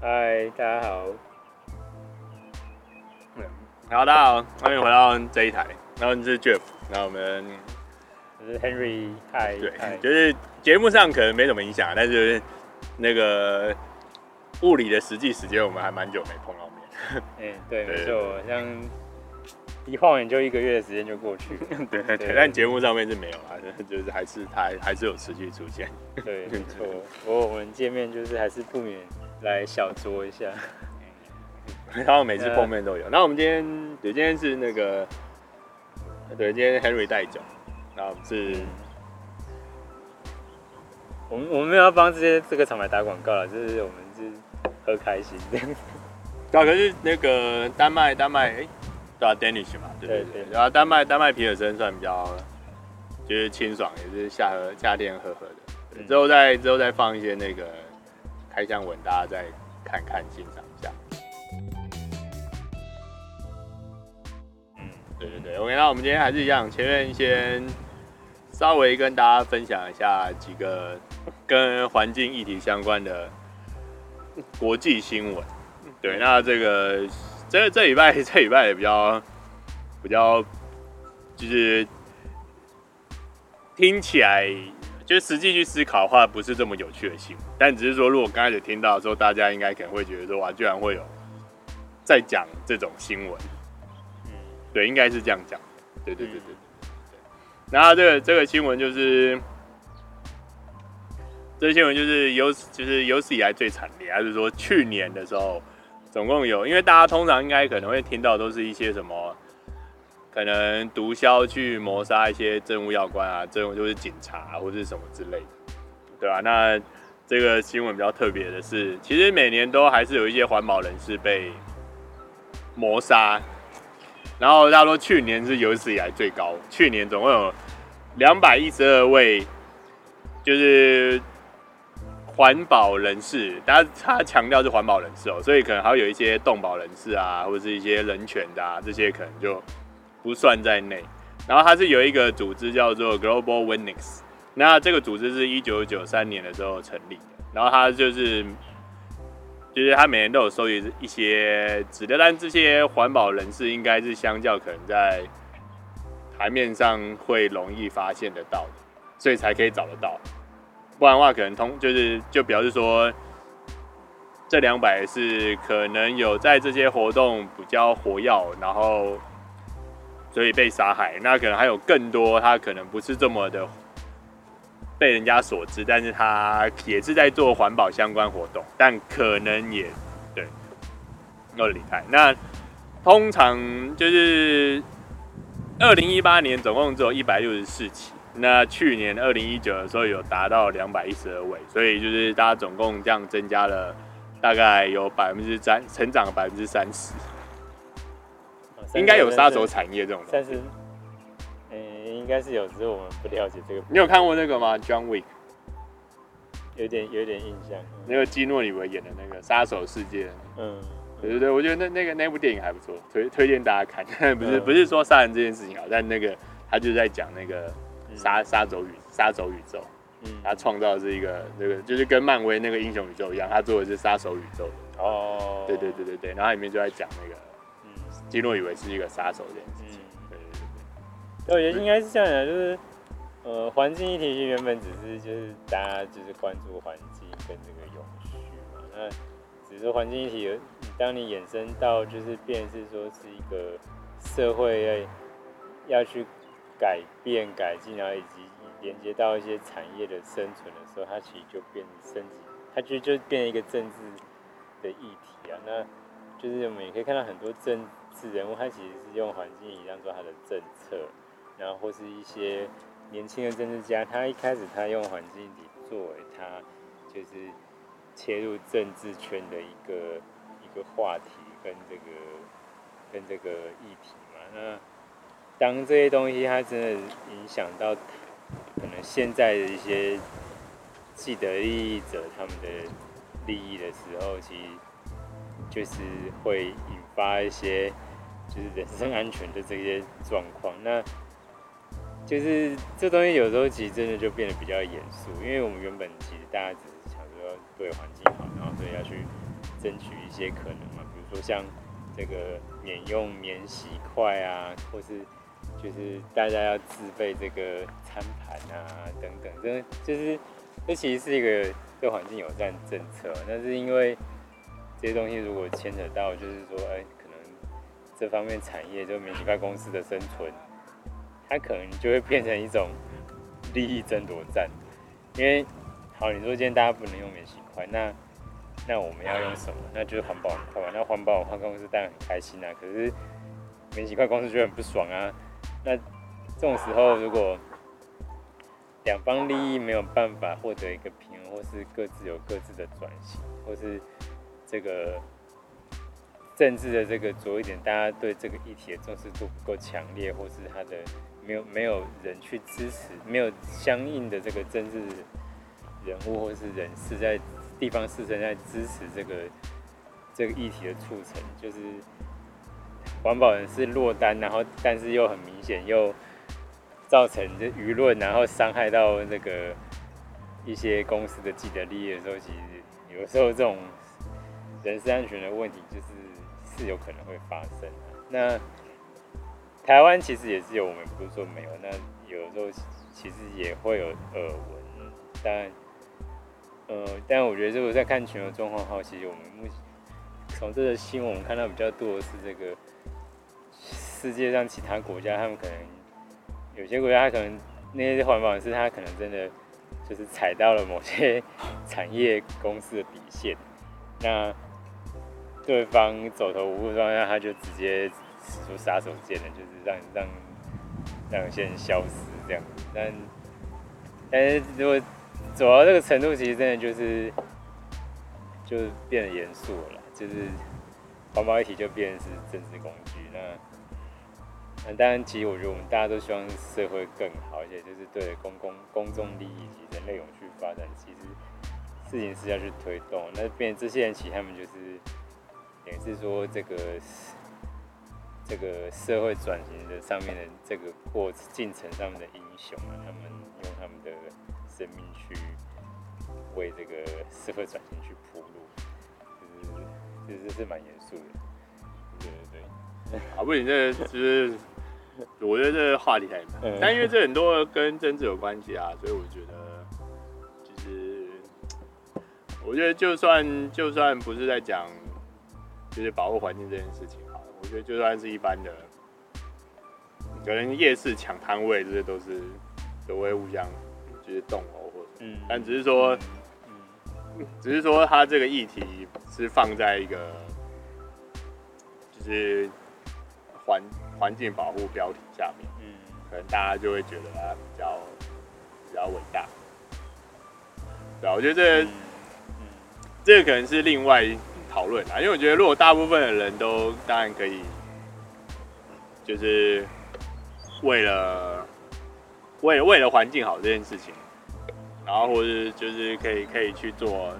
嗨，大家好。好，大家好，欢迎回到这一台。然后你是 Jeff，然后我们我是 Henry。嗨，对，就是节目上可能没什么影响，但是那个物理的实际时间，我们还蛮久没碰到面。嗯、欸，对，没错，像一晃眼就一个月的时间就过去了。对对对，但节目上面是没有啊，就是还是他还是有持续出现。对，没错。不过我们见面就是还是不免来小酌一下。然后每次碰面都有。那我们今天，对，今天是那个，对，今天 Henry 带酒，然后是，我们我们没有要帮这些这个厂牌打广告了，就是我们是喝开心这样。对，可是那个丹麦丹麦，哎，对啊，Danish 嘛，对对对。然后丹麦丹麦皮尔森算比较，就是清爽，也是夏喝夏天喝喝的。之后再之后再放一些那个开箱文，大家再看看欣赏一下。嗯对对对，OK，那我们今天还是一样，前面先稍微跟大家分享一下几个跟环境议题相关的国际新闻。对，那这个这这礼拜 这礼拜也比较比较，就是听起来就实际去思考的话，不是这么有趣的新闻。但只是说，如果刚开始听到的时候，大家应该可能会觉得说，哇，居然会有在讲这种新闻。对，应该是这样讲。对对对对对，对。然后这个这个新闻就是，这个新闻就是有就是有史以来最惨烈，还是说去年的时候，总共有，因为大家通常应该可能会听到都是一些什么，可能毒枭去谋杀一些政务要官啊，这种就是警察啊，或者是什么之类的，对吧？那这个新闻比较特别的是，其实每年都还是有一些环保人士被谋杀。然后他说，去年是有史以来最高，去年总共有两百一十二位，就是环保人士，他他强调是环保人士哦，所以可能还会有一些动保人士啊，或者是一些人权的啊，这些可能就不算在内。然后它是有一个组织叫做 Global Witness，那这个组织是一九九三年的时候成立的，然后他就是。就是他每年都有收集一些资料，但这些环保人士应该是相较可能在台面上会容易发现得到的，所以才可以找得到。不然的话，可能通就是就表示说，这两百是可能有在这些活动比较活跃，然后所以被杀害。那可能还有更多，他可能不是这么的。被人家所知，但是他也是在做环保相关活动，但可能也对，又离开。那通常就是二零一八年总共只有一百六十四起，那去年二零一九的时候有达到两百一十二位，所以就是大家总共这样增加了大概有百分之三，成长百分之三十，应该有杀手产业这种东西。应该是有，只是我们不了解这个。你有看过那个吗？John Wick，有点有点印象。那个基诺里维演的那个杀手世界。嗯，对对对，我觉得那那个那部电影还不错，推推荐大家看。不是、嗯、不是说杀人这件事情好，但那个他就在讲那个杀杀手宇杀手宇宙。嗯，他创造的是一个那个就是跟漫威那个英雄宇宙一样，他做的是杀手宇宙。哦，对对对对对，然后里面就在讲那个，嗯，基诺以为是一个杀手这件事情。我觉得应该是这样的，就是，呃，环境议题原本只是就是大家就是关注环境跟这个永续嘛，那只是说环境议题，当你衍生到就是变是说是一个社会要要去改变改进，然后以及连接到一些产业的生存的时候，它其实就变升级，它其实就变成一个政治的议题啊。那就是我们也可以看到很多政治人物，他其实是用环境议题当做他的政策。然后或是一些年轻的政治家，他一开始他用环境议题作为他就是切入政治圈的一个一个话题跟这个跟这个议题嘛。那当这些东西它真的影响到可能现在的一些既得利益者他们的利益的时候，其实就是会引发一些就是人身安全的这些状况。那就是这东西有时候其实真的就变得比较严肃，因为我们原本其实大家只是想说对环境好，然后所以要去争取一些可能嘛，比如说像这个免用免洗筷啊，或是就是大家要自备这个餐盘啊等等，这就是这其实是一个对环境友善政策，但是因为这些东西如果牵扯到就是说，哎，这方面产业就免洗筷公司的生存，它可能就会变成一种利益争夺战，因为好，你说今天大家不能用免洗筷，那那我们要用什么？那就是环保筷嘛。那环保筷公司当然很开心啊，可是免洗筷公司就很不爽啊。那这种时候，如果两方利益没有办法获得一个平衡，或是各自有各自的转型，或是这个政治的这个着一点，大家对这个议题的重视度不够强烈，或是他的没有没有人去支持，没有相应的这个政治人物或是人士在地方士绅在支持这个这个议题的促成，就是环保人士落单，然后但是又很明显又造成这舆论，然后伤害到那个一些公司的既得利益的时候，其实有时候这种人身安全的问题就是是有可能会发生的。那台湾其实也是有，我们不是说没有，那有时候其实也会有耳闻，但。呃，但我觉得，如果在看全球状况的话，其实我们目前从这个新闻看到比较多的是这个世界上其他国家，他们可能有些国家，他可能那些环保人士，他可能真的就是踩到了某些 产业公司的底线，那对方走投无路状态，他就直接使出杀手锏了，就是让让让有些人消失这样。但但是如果走到这个程度，其实真的就是，就变得严肃了，就是环保议题就变成是政治工具。那那当然，其实我觉得我们大家都希望社会更好，一些就是对公共公众利益以及人类永续发展，其实事情是要去推动。那变这些人，其实他们就是也是说这个这个社会转型的上面的这个过进程上面的英雄啊，他们用他们的。生命去为这个社会转型去铺路，就是其实是蛮严肃的。对对对，啊，不行，这就是我觉得这个话题还蛮，但因为这很多跟政治有关系啊，所以我觉得其实我觉得就算就算不是在讲就是保护环境这件事情好了，我觉得就算是一般的，可能夜市抢摊位这些都是都会互相。就是动物或者，嗯，但只是说，嗯，嗯，只是说，他这个议题是放在一个，就是环环境保护标题下面，嗯，可能大家就会觉得它比较比较伟大，对啊，我觉得这嗯，这个可能是另外讨论啊，因为我觉得如果大部分的人都当然可以，就是为了。为了为了环境好这件事情，然后或者就是可以可以去做，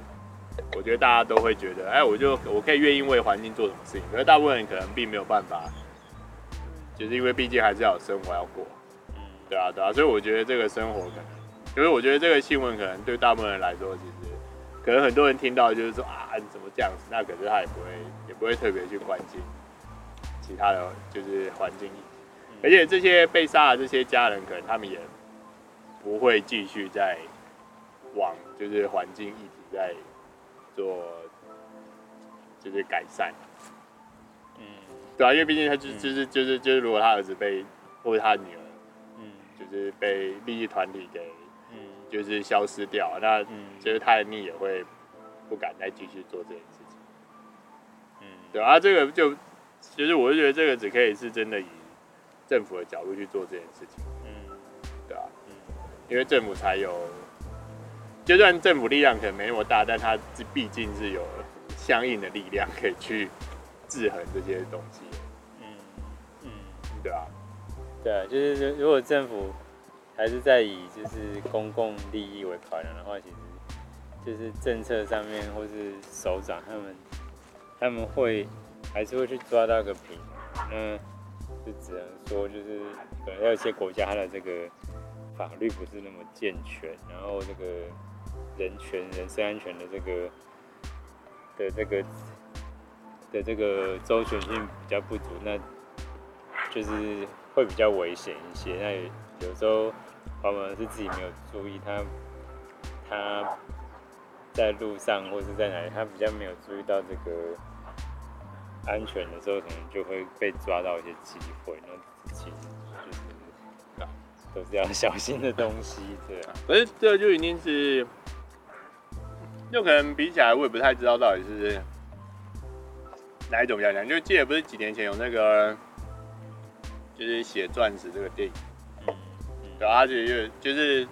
我觉得大家都会觉得，哎，我就我可以愿意为环境做什么事情。可是大部分人可能并没有办法，就是因为毕竟还是要有生活要过，嗯，对啊对啊，所以我觉得这个生活可能，因为我觉得这个新闻可能对大部分人来说，其实可能很多人听到就是说啊，你怎么这样子？那可是他也不会也不会特别去关心其他的就是环境。而且这些被杀的这些家人，可能他们也不会继续在往就是环境议题在做就是改善，嗯，对啊，因为毕竟他就就是就是就是如果他儿子被或者他女儿，嗯，就是被利益团体给，嗯，就是消失掉，那就是他的命也会不敢再继续做这件事情，嗯，对啊，这个就其实我就觉得这个只可以是真的以。政府的角度去做这件事情，嗯，对啊，嗯，因为政府才有，就算政府力量可能没那么大，但它毕竟是有相应的力量可以去制衡这些东西，嗯嗯，对啊，对啊，就是如果政府还是在以就是公共利益为考量的话，其实就是政策上面或是首长他们他们会还是会去抓到个平衡，嗯。就只能说，就是可能有一些国家，它的这个法律不是那么健全，然后这个人权、人身安全的这个的这个的这个周全性比较不足，那就是会比较危险一些。那有时候往往是自己没有注意，他他在路上或是在哪里，他比较没有注意到这个安全的时候，可能就会被抓到一些机会。那其实就是。都是要小心的东西，对啊。可是这就一定是，就可能比起来，我也不太知道到底是哪一种比较难。就记得不是几年前有那个，就是写钻石这个电影，嗯，对啊，就就是，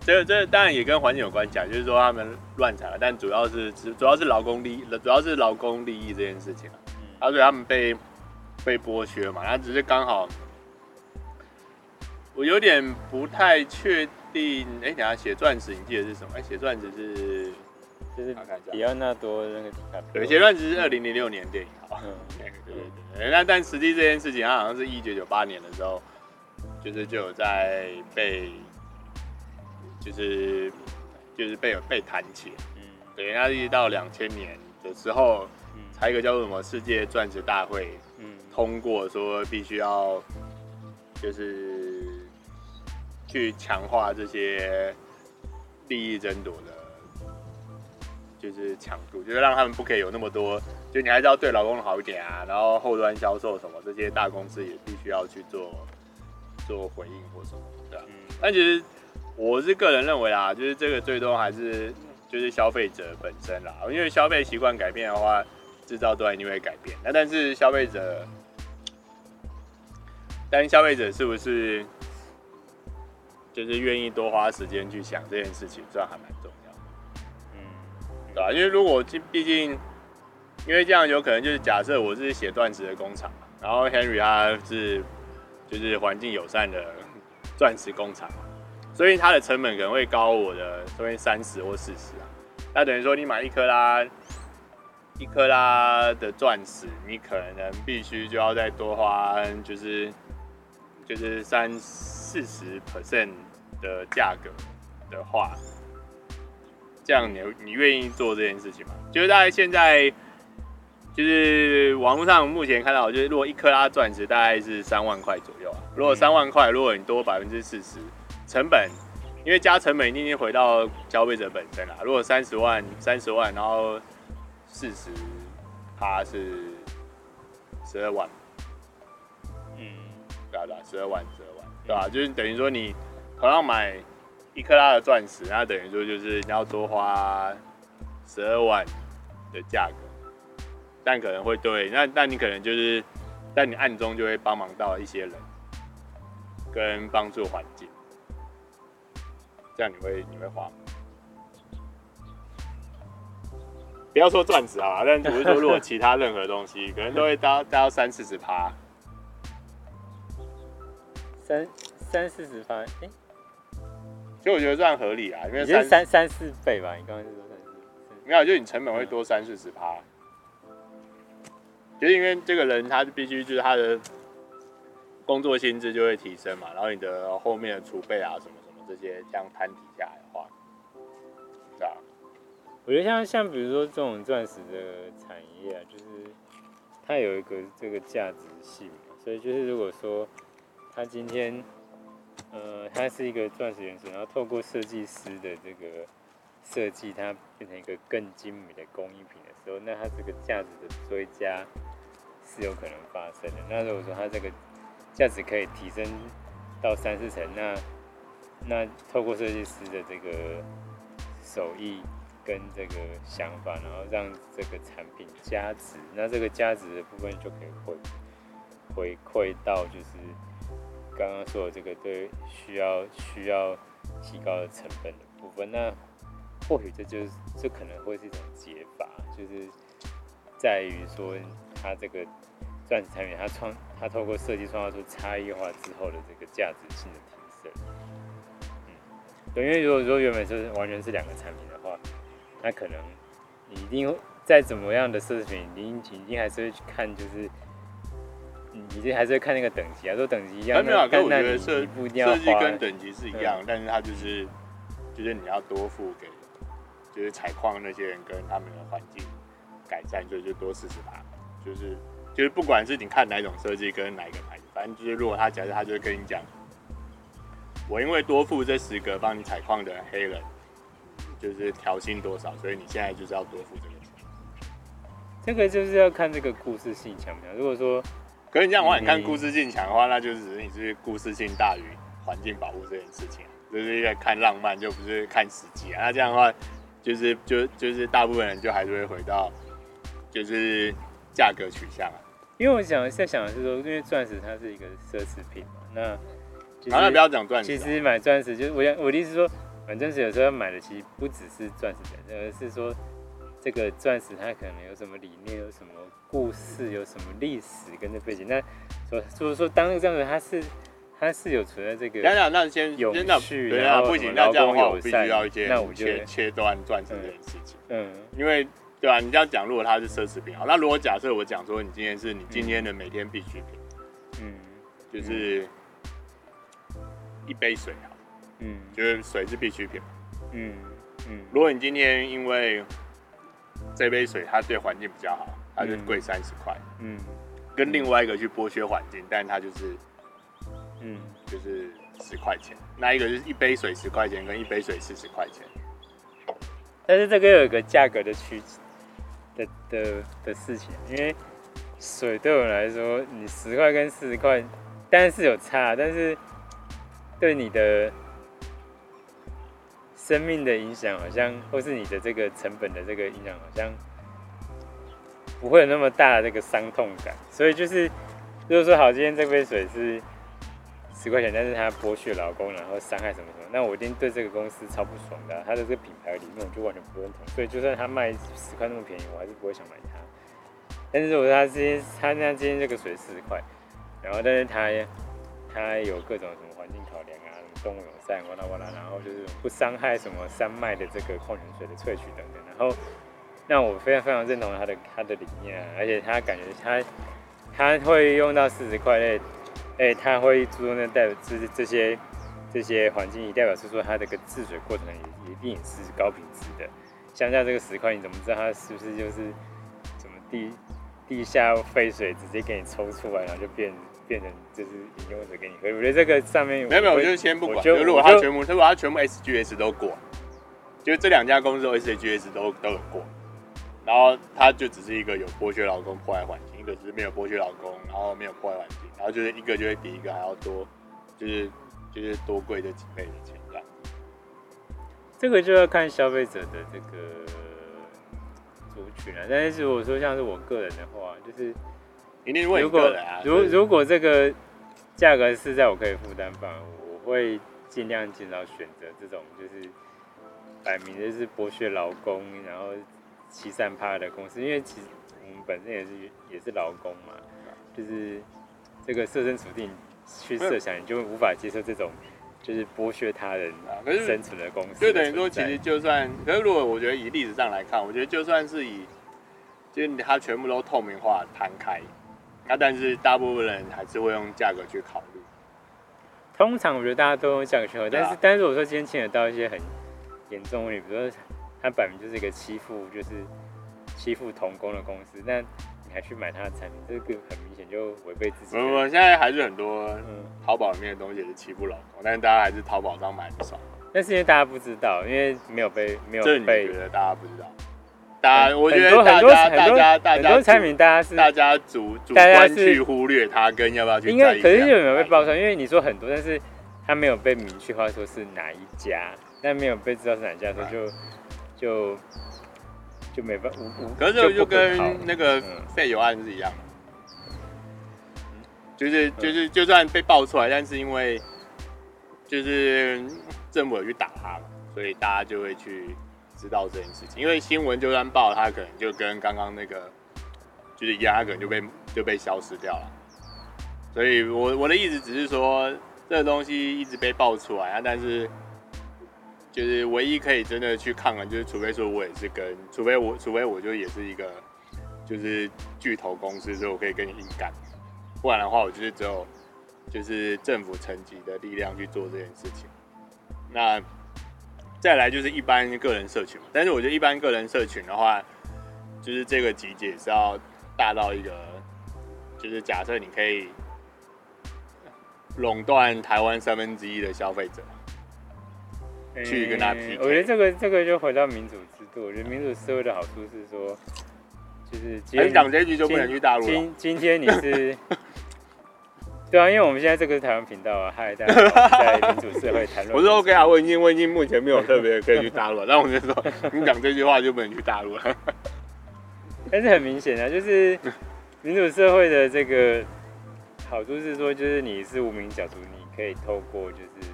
这个这个当然也跟环境有关系，就是说他们乱采了，但主要是主要是劳工利益，主要是劳工利益这件事情啊，而且他们被被剥削嘛，他只是刚好。我有点不太确定，哎、欸，等下写钻石，你记得是什么？哎、欸，写钻石是就是比奥纳多那个对，写钻石是二零零六年电影，好，嗯，对对对。那但实际这件事情，它好像是一九九八年的时候，就是就有在被，就是就是被有被弹起，嗯，对，那一直到两千年的时候，嗯，才一个叫做什么世界钻石大会，嗯，通过说必须要就是。去强化这些利益争夺的，就是强度，就是让他们不可以有那么多，就你还是要对劳工好一点啊，然后后端销售什么这些大公司也必须要去做做回应或什么，对吧？嗯。但其实我是个人认为啦，就是这个最终还是就是消费者本身啦，因为消费习惯改变的话，制造端一定会改变。那但是消费者，但是消费者是不是？就是愿意多花时间去想这件事情，这还蛮重要的，嗯，对吧？因为如果毕竟，因为这样有可能就是假设我是写钻石的工厂，然后 Henry 他是就是环境友善的钻石工厂，所以它的成本可能会高我的这边三十或四十啊。那等于说你买一克拉一克拉的钻石，你可能必须就要再多花就是。就是三四十 percent 的价格的话，这样你你愿意做这件事情吗？就是大概现在，就是网络上目前看到，就是如果一克拉钻石大概是三万块左右啊。如果三万块，如果你多百分之四十成本，因为加成本一定回到消费者本身啦。如果三十万三十万，然后四十，它是十二万。嗯对吧？十二万，十二万，对吧？就是等于说你同样买一克拉的钻石，那等于说就是你要多花十二万的价格，但可能会对，那那你可能就是，但你暗中就会帮忙到一些人，跟帮助环境，这样你会你会花吗？不要说钻石啊，但只是说如果其他任何东西，可能都会达到三四十趴。三三四十趴，哎，其实我觉得这样合理啊，因为三三三四倍吧，你刚刚是说三四？没有，就你成本会多三四十趴，就是因为这个人他必须就是他的工作薪资就会提升嘛，然后你的后面的储备啊什么什么这些这样摊底下来的话，对啊，我觉得像像比如说这种钻石的产业啊，就是它有一个这个价值性，所以就是如果说。他今天，呃，它是一个钻石元素，然后透过设计师的这个设计，它变成一个更精美的工艺品的时候，那它这个价值的追加是有可能发生的。那如果说它这个价值可以提升到三四成，那那透过设计师的这个手艺跟这个想法，然后让这个产品加值，那这个加值的部分就可以回回馈到就是。刚刚说的这个对需要需要提高的成本的部分，那或许这就是这可能会是一种解法，就是在于说它这个钻石产品，它创它透过设计创造出差异化之后的这个价值性的提升。对，因为如果说原本是完全是两个产品的话，那可能你一定再怎么样的奢侈品，你一定还是会去看就是。你这还是会看那个等级啊，说等级一样。没有，跟我觉得设设计跟等级是一样，嗯、但是它就是就是你要多付给就是采矿那些人跟他们的环境改善，所以就多四十吧。就是就是不管是你看哪种设计跟哪一个牌子，反正就是如果他假设他就会跟你讲，我因为多付这十个帮你采矿的黑人，就是调薪多少，所以你现在就是要多付这个钱。这个就是要看这个故事性强不强。如果说，可是你这样话你看故事性强的话，那就是你是故事性大于环境保护这件事情，就是一个看浪漫就不是看实际啊。那这样的话，就是就就是大部分人就还是会回到就是价格取向啊。因为我想在想的是说，因为钻石它是一个奢侈品嘛，那不要讲钻石。其实买钻石就是我想我的意思是说，买钻石有时候要买的其实不只是钻石本身，而是说。这个钻石它可能有什么理念，有什么故事，有什么历史跟这背景。那所所以说，当这样子，它是它是有存在这个。那那那先永续，对啊，不行，那这样的话我必须要一些切切断钻石这件事情。嗯，因为对啊？你这样讲，如果它是奢侈品，好，那如果假设我讲说，你今天是你今天的每天必需品，嗯，就是一杯水啊，嗯，就是水是必需品，嗯嗯。如果你今天因为这杯水它对环境比较好，它就贵三十块。嗯，跟另外一个去剥削环境，但它就是，嗯，就是十块钱。那一个就是一杯水十块钱，跟一杯水四十块钱。但是这个有一个价格的区的的的事情，因为水对我来说，你十块跟四十块，当然是有差，但是对你的。生命的影响好像，或是你的这个成本的这个影响好像不会有那么大的这个伤痛感，所以就是，如果说好，今天这杯水是十块钱，但是它剥削劳工，然后伤害什么什么，那我一定对这个公司超不爽的啊。它的这个品牌里面我就完全不认同，所以就算它卖十块那么便宜，我还是不会想买它。但是如果他今天他那今天这个水四十块，然后但是他他有各种什么环境。动物友善，哇啦哇啦，然后就是不伤害什么山脉的这个矿泉水的萃取等等，然后那我非常非常认同他的他的理念啊，而且他感觉他他会用到四十块内，哎，他会注重的代表这这些这些环境，也代表是说他这个治水过程也一定是高品质的。像像这个十块，你怎么知道它是不是就是什么地地下废水直接给你抽出来，然后就变？变成就是饮用水给你喝，我觉得这个上面没有没有，我就先不管。就如果他全部，如果他全部 SGS 都过，就这两家公司都 SGS 都都有过，然后他就只是一个有剥削劳工、破坏环境，一个只是没有剥削劳工，然后没有破坏环境，然后就是一个就会比一个还要多，就是就是多贵这几倍的钱这样。这个就要看消费者的这个族群了，但是如果说像是我个人的话，就是。如果如如果这个价格是在我可以负担范围，我会尽量减少选择这种就是摆明就是剥削劳工，然后欺善怕的公司，因为其实我们本身也是也是劳工嘛，就是这个设身处地去设想，你就会无法接受这种就是剥削他人生存的公司的。就等于说，其实就算，可是如果我觉得以历史上来看，我觉得就算是以就是它全部都透明化摊开。那、啊、但是大部分人还是会用价格去考虑。通常我觉得大家都用价格去考虑，但是、啊、但是如果说今天牵扯到一些很严重的，比如说他摆明就是一个欺负，就是欺负童工的公司，那你还去买他的产品，这个很明显就违背自己。我我现在还是很多淘宝里面的东西也是欺负老公，但是大家还是淘宝上买的少。那是因为大家不知道，因为没有被没有被。这你觉得大家不知道？大家，我觉得大家大家大家很多产品，大家是大家主主观去忽略它，跟要不要去。应该可是有没有被爆出来？因为你说很多，但是它没有被明确化说是哪一家，但没有被知道是哪一家，所以就就就没办法。可是就就跟那个废油案是一样，就是就是就算被爆出来，但是因为就是政府有去打它嘛，所以大家就会去。知道这件事情，因为新闻就算报，它可能就跟刚刚那个就是一样，可能就被就被消失掉了。所以我我的意思只是说，这个东西一直被爆出来啊，但是就是唯一可以真的去抗衡，就是除非说我也是跟，除非我除非我就也是一个就是巨头公司，所以我可以跟你硬干，不然的话，我就是只有就是政府层级的力量去做这件事情。那。再来就是一般个人社群嘛，但是我觉得一般个人社群的话，就是这个集结是要大到一个，就是假设你可以垄断台湾三分之一的消费者，去跟他 PK。我觉得这个这个就回到民主制度，我觉得民主社会的好处是说，就是今天讲这句就不能去大陆。今今天你是。对啊，因为我们现在这个是台湾频道啊，嗨，大家，在民主社会谈论。我说 OK 啊，我已经我已经目前没有特别可以去大陆，那我就说，你讲这句话就不能去大陆了。但是很明显啊，就是民主社会的这个好处是说，就是你是无名小卒，你可以透过就是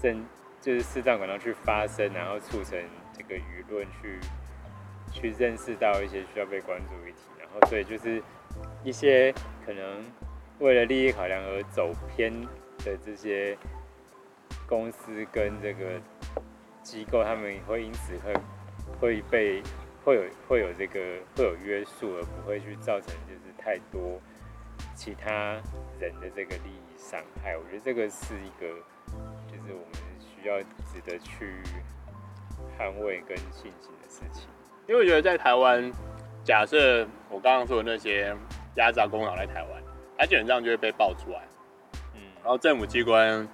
正就是适当管道去发声，然后促成这个舆论去去认识到一些需要被关注议题，然后所以就是一些可能。为了利益考量而走偏的这些公司跟这个机构，他们会因此会会被会有会有这个会有约束，而不会去造成就是太多其他人的这个利益伤害。我觉得这个是一个就是我们需要值得去捍卫跟庆幸的事情。因为我觉得在台湾，假设我刚刚说的那些压榨功劳来台湾。它基本上就会被爆出来，嗯，然后政府机关，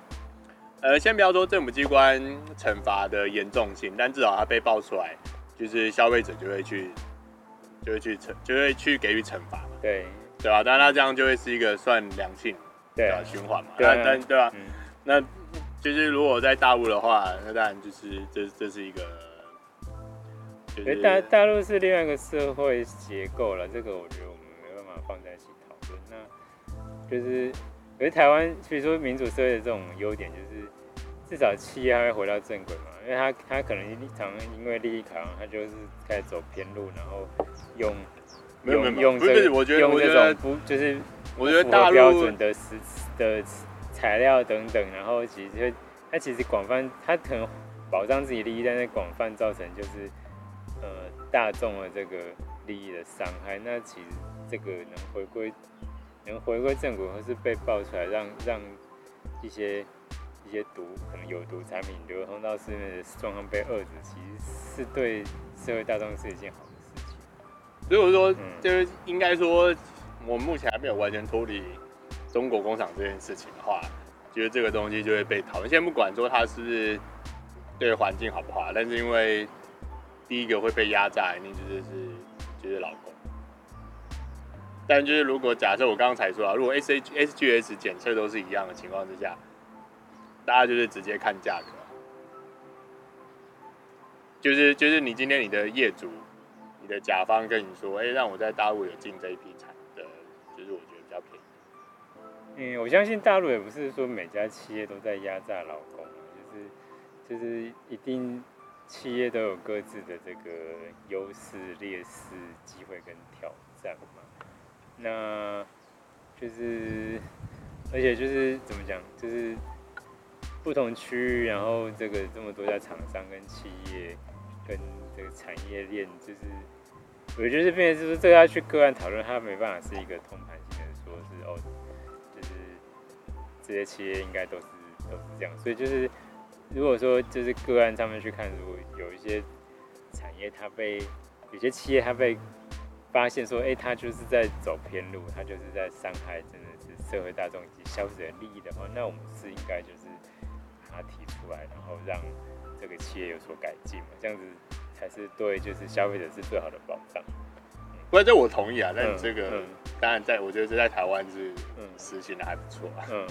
呃，先不要说政府机关惩罚的严重性，但至少它被爆出来，就是消费者就会去，就会去惩，就会去给予惩罚嘛，对，对吧？但他这样就会是一个算良性的循环嘛，对，但对吧？嗯，那就是如果在大陆的话，那当然就是这这是一个，就是大大陆是另外一个社会结构了，这个我觉得我们没办法放在一起讨论。那就是，可是台湾，所以说民主社会的这种优点，就是至少企业还会回到正轨嘛，因为他他可能常因为利益考量，他就是开始走偏路，然后用用用这个我觉得用这种不就是我觉得大陆标准的食的材料等等，然后其实他其实广泛他可能保障自己利益，但是广泛造成就是呃大众的这个利益的伤害，那其实这个能回归。能回归正轨，或是被爆出来让，让让一些一些毒可能有毒产品流通到市面的状况被遏制，其实是对社会大众是一件好的事情。所以我说，就是应该说，我们目前还没有完全脱离中国工厂这件事情的话，觉得这个东西就会被讨论。先不管说它是不是对环境好不好，但是因为第一个会被压榨，一定就是是就是劳工。但就是，如果假设我刚刚才说啊，如果 S H S G S 检测都是一样的情况之下，大家就是直接看价格，就是就是你今天你的业主、你的甲方跟你说，哎、让我在大陆有进这一批产的，就是我觉得比较便宜。嗯，我相信大陆也不是说每家企业都在压榨劳工，就是就是一定企业都有各自的这个优势、劣势、机会跟挑战嘛。那就是，而且就是怎么讲，就是不同区域，然后这个这么多家厂商跟企业跟这个产业链，就是我觉得这边就是这个要去个案讨论，它没办法是一个通盘性的说，是哦，就是这些企业应该都是都是这样，所以就是如果说就是个案上面去看，如果有一些产业它被有些企业它被。发现说，哎、欸，他就是在走偏路，他就是在伤害真的是社会大众以及消费者利益的话，那我们是应该就是把它提出来，然后让这个企业有所改进嘛，这样子才是对，就是消费者是最好的保障。不过这我同意啊，但这个、嗯、当然在我觉得这在台湾是实行的还不错啊，嗯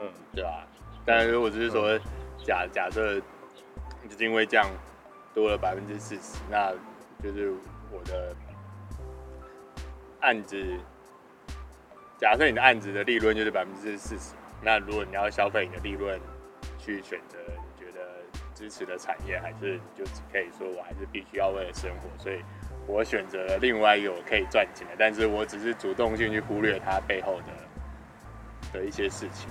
嗯，对吧？但是我只是说假假设就是因为这样多了百分之四十，那就是我的。案子，假设你的案子的利润就是百分之四十，那如果你要消费你的利润去选择你觉得支持的产业，还是你就只可以说我还是必须要为了生活，所以我选择了另外一个我可以赚钱的，但是我只是主动性去忽略它背后的的一些事情。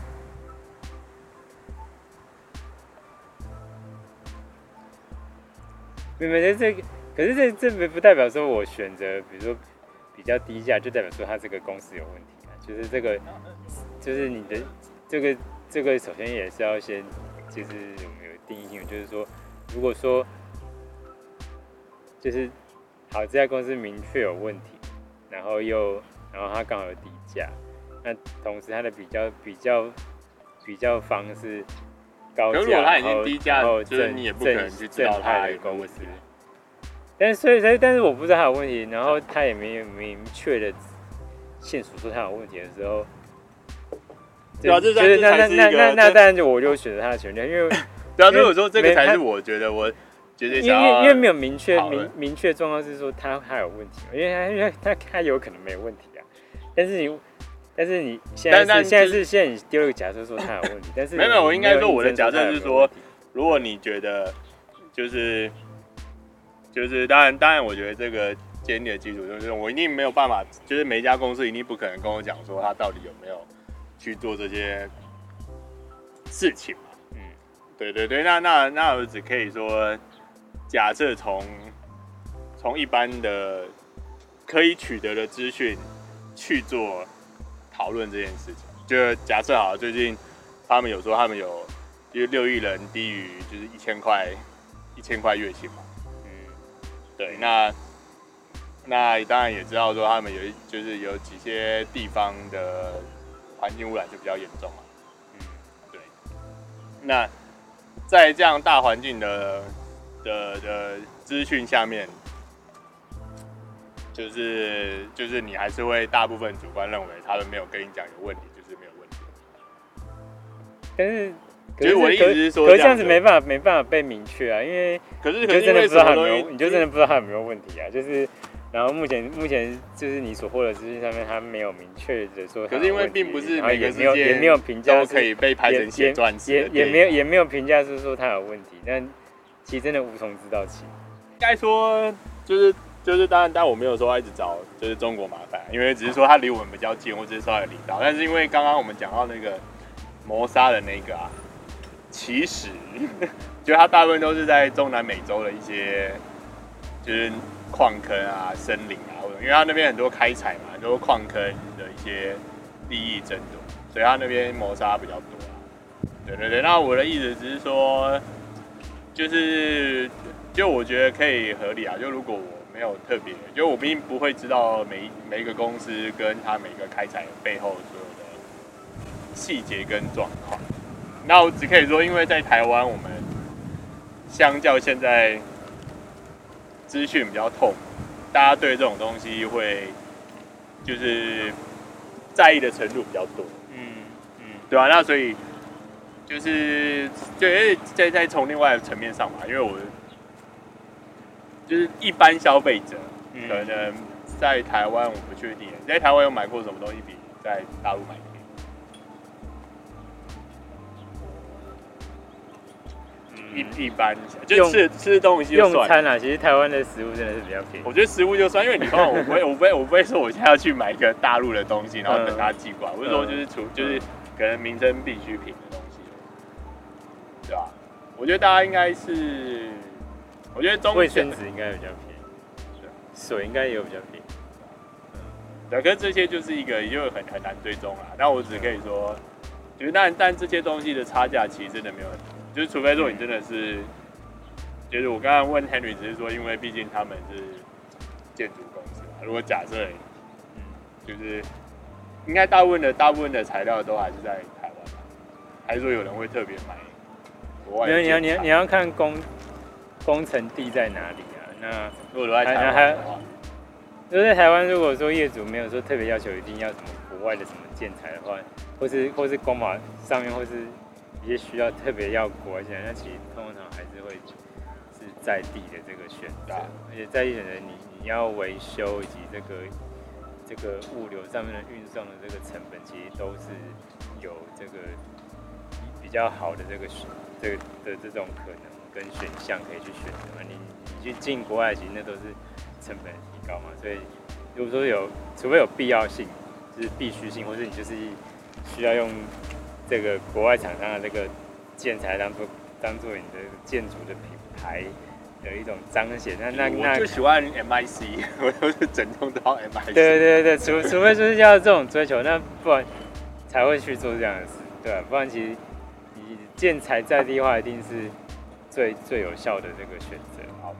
没没这个，可是这这不不代表说我选择，比如说。比较低价，就代表说它这个公司有问题啊。就是这个，就是你的这个这个，首先也是要先，就是有没有定义性，就是说，如果说就是好，这家公司明确有问题，然后又然后它刚好有底价，那同时它的比较比较比较方式高价，如果它已经低价，然后就是你也不可能去知道它的公司。但是所以但但是我不知道他有问题，然后他也没有明确的线索说他有问题的时候。对啊，这就是那那那那那当然就我就选择他的权利，因为 对啊，所以我说这个才是我觉得我觉得因为因为没有明确明明确状况是说他他有问题，因为他因为他他有可能没有问题啊，但是你但是你现在是现在是现在你丢了个假设说他有问题，但是没有，我应该说我的假设是说，如果你觉得就是就是当然当然，我觉得这个建立的基础就是我一定没有办法，就是每一家公司一定不可能跟我讲说他到底有没有。去做这些事情嘛？嗯，对对对，那那那我只可以说，假设从从一般的可以取得的资讯去做讨论这件事情，就假设好，最近他们有说他们有就是六亿人低于就是一千块一千块月薪嘛？对，那那当然也知道说他们有就是有几些地方的。环境污染就比较严重了，嗯，对。那在这样大环境的的的资讯下面，就是就是你还是会大部分主观认为他们没有跟你讲有问题，就是没有问题。但是，可是我的意思是说，可是这样子没办法没办法被明确啊，因为可是就真的不知道他有没有，你就真的不知道他有没有问题啊，就是。然后目前目前就是你所获得资讯上面，他没有明确的说。可是因为并不是每个也没有也没有评价都可以被拍成写传也也没有也没有评价是说他有问题，但其实真的无从知道起。应该说就是就是当然，但我没有说要一直找就是中国麻烦，因为只是说他离我们比较近，或者是稍微离岛。但是因为刚刚我们讲到那个谋杀的那个啊，其实 就他大部分都是在中南美洲的一些就是。矿坑啊，森林啊，或者因为他那边很多开采嘛，很多矿坑的一些利益争夺，所以他那边谋杀比较多啊。对对对，那我的意思只是说，就是就我觉得可以合理啊。就如果我没有特别，就我并不会知道每每一个公司跟他每个开采背后所有的细节跟状况，那我只可以说，因为在台湾，我们相较现在。资讯比较透，大家对这种东西会就是在意的程度比较多，嗯嗯，对啊？那所以就是就再再从另外的层面上嘛，因为我就是一般消费者，可能在台湾我不确定，在台湾有买过什么东西比在大陆买？一一般，就吃吃东西用餐啊，其实台湾的食物真的是比较便宜。我觉得食物就算，因为你看我不会，我不会，我不会说我现在要去买一个大陆的东西，然后等他寄过来。我是说，就是除就是可能民生必需品的东西，对吧？我觉得大家应该是，我觉得中卫生纸应该比较便宜，水应该也有比较便宜。嗯，对，可是这些就是一个又很很难追踪啊。但我只可以说，就是但但这些东西的差价其实真的没有。就是除非说你真的是，就是我刚刚问 Henry，只是说，因为毕竟他们是建筑公司嘛。如果假设，嗯，就是应该大部分的大部分的材料都还是在台湾吧？还是说有人会特别买国外？你要你要你要看工工程地在哪里啊？那如果在台湾的话，如果在台湾，如果说业主没有说特别要求一定要什么国外的什么建材的话，或是或是工法上面或是。一些需要特别要国外线，那其实通常还是会是在地的这个选择，而且在地选择你你要维修以及这个这个物流上面的运送的这个成本，其实都是有这个比较好的这个选这个的这种可能跟选项可以去选择嘛。你你去进国外，其实那都是成本提高嘛。所以如果说有，除非有必要性，就是必须性，或是你就是需要用。这个国外厂商的这个建材当做当做你的建筑的品牌的一种彰显，那那那我就喜欢 MIC，我都是整栋都 MIC。对对对，除除非就是要这种追求，那不然才会去做这样的事，对吧？不然其实你建材在地化一定是最最有效的这个选择。好，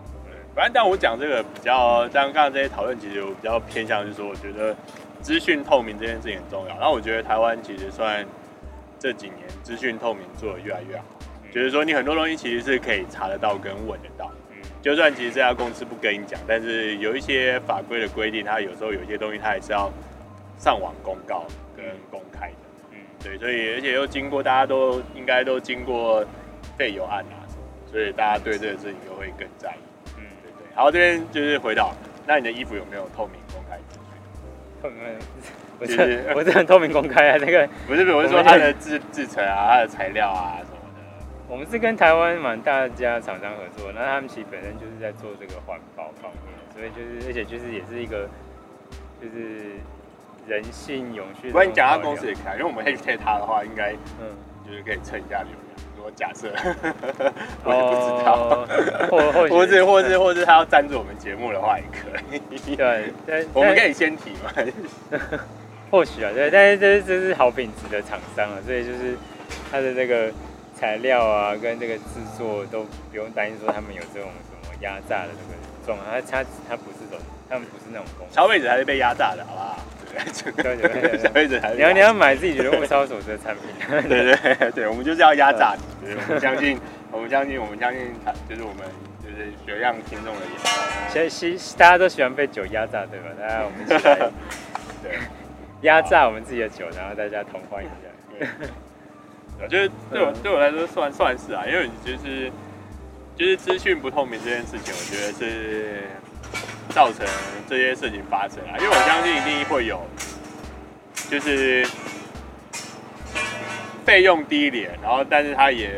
反正但我讲这个比较，像刚刚这些讨论，其实我比较偏向就是说，我觉得资讯透明这件事情很重要。然后我觉得台湾其实算这几年资讯透明做得越来越好，嗯、就是说你很多东西其实是可以查得到跟问得到。嗯，就算其实这家公司不跟你讲，但是有一些法规的规定，它有时候有一些东西它还是要上网公告跟公开的。嗯对，所以而且又经过大家都应该都经过废油案啊什么，所以大家对这个事情就会更在意。嗯，对对。好，这边就是回到，那你的衣服有没有透明公开资讯？透明，不是，不是 很透明公开啊，那个不是，我是说它的制制成啊，它的材料啊什么的。我们是跟台湾蛮大家厂商合作，那他们其实本身就是在做这个环保方面，所以就是而且就是也是一个就是。人性永续。不过你讲他公司也可以，因为我们 hashtag 他的话，应该嗯，就是可以蹭一下流量。如果假设，我也不知道，或或 或是或是或是他要赞助我们节目的话，也可以。对，我们可以先提嘛。或许啊，对，但是这是这是好品质的厂商啊，所以就是它的这个材料啊，跟这个制作都不用担心说他们有这种什么压榨的这个状况，它它它不是这种，他们不是那种公司。消费者还是被压榨的，好不好？对对对，小辈子还是 你要你要买自己觉得物超所值的产品，对对对，我们就是要压榨你，我们相信，我们相信，我们相信，就是我们就是学样听众的眼光。其实大家都喜欢被酒压榨，对吧？大家我们一起来对压榨我们自己的酒，然后大家同欢一下。我觉得对我对我来说算算是啊，因为就是就是资讯不透明这件事情，我觉得是。造成这些事情发生啊，因为我相信一定会有，就是费用低廉，然后但是他也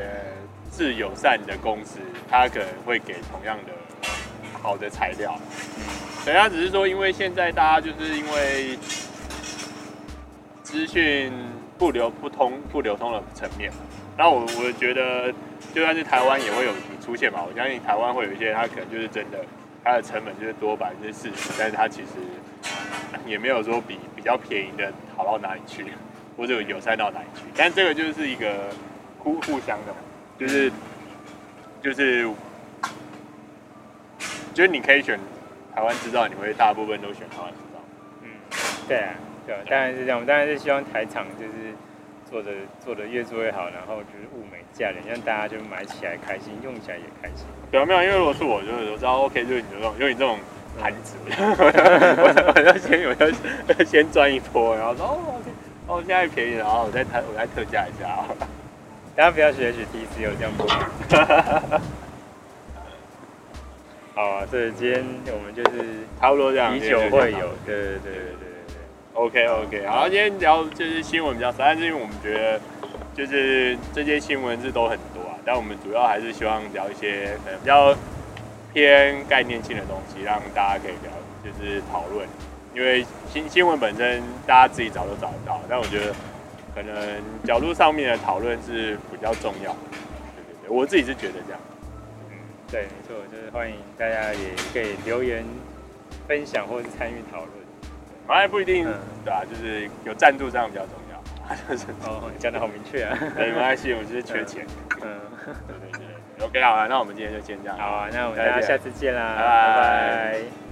是友善的公司，他可能会给同样的好的材料。等下只是说，因为现在大家就是因为资讯不流不通不流通的层面，然后我我觉得就算是台湾也会有出现嘛，我相信台湾会有一些，它可能就是真的。它的成本就是多百分之四十，但是它其实也没有说比比较便宜的好到哪里去，或者有友善到哪里去。但这个就是一个互互相的嘛，就是就是就是你可以选台湾制造，你会大部分都选台湾制造。嗯，对，对啊，当然是这样。我们当然是希望台厂就是做的做的越做越好，然后就是物美价廉，让大家就买起来开心，用起来也开心。有没有？因为如果是我，就是我知道 OK，就是你这种，有你这种盘子，我要先，我要先赚一波，然后说哦，OK，哦，现在便宜了，然后我再特，我再特价一下啊。大家不要学 HTC 有这样不？好啊，所以今天我们就是差不多这样，以酒会有，对对对对对对，OK OK，好，今天聊就是新闻比较少，但是因为我们觉得就是这些新闻是都很多啊。但我们主要还是希望聊一些可能比较偏概念性的东西，让大家可以聊，就是讨论。因为新新闻本身大家自己找都找得到，但我觉得可能角度上面的讨论是比较重要的。对对对，我自己是觉得这样。嗯，对，没错，就是欢迎大家也可以留言分享或是参与讨论。反正不一定，嗯、对吧、啊？就是有赞助这样比较重要。哦，你讲得好明确啊！没关系，我就是缺钱。嗯，对对对，OK，好了，那我们今天就先这样。好啊，那我们大家下次见啦，拜拜。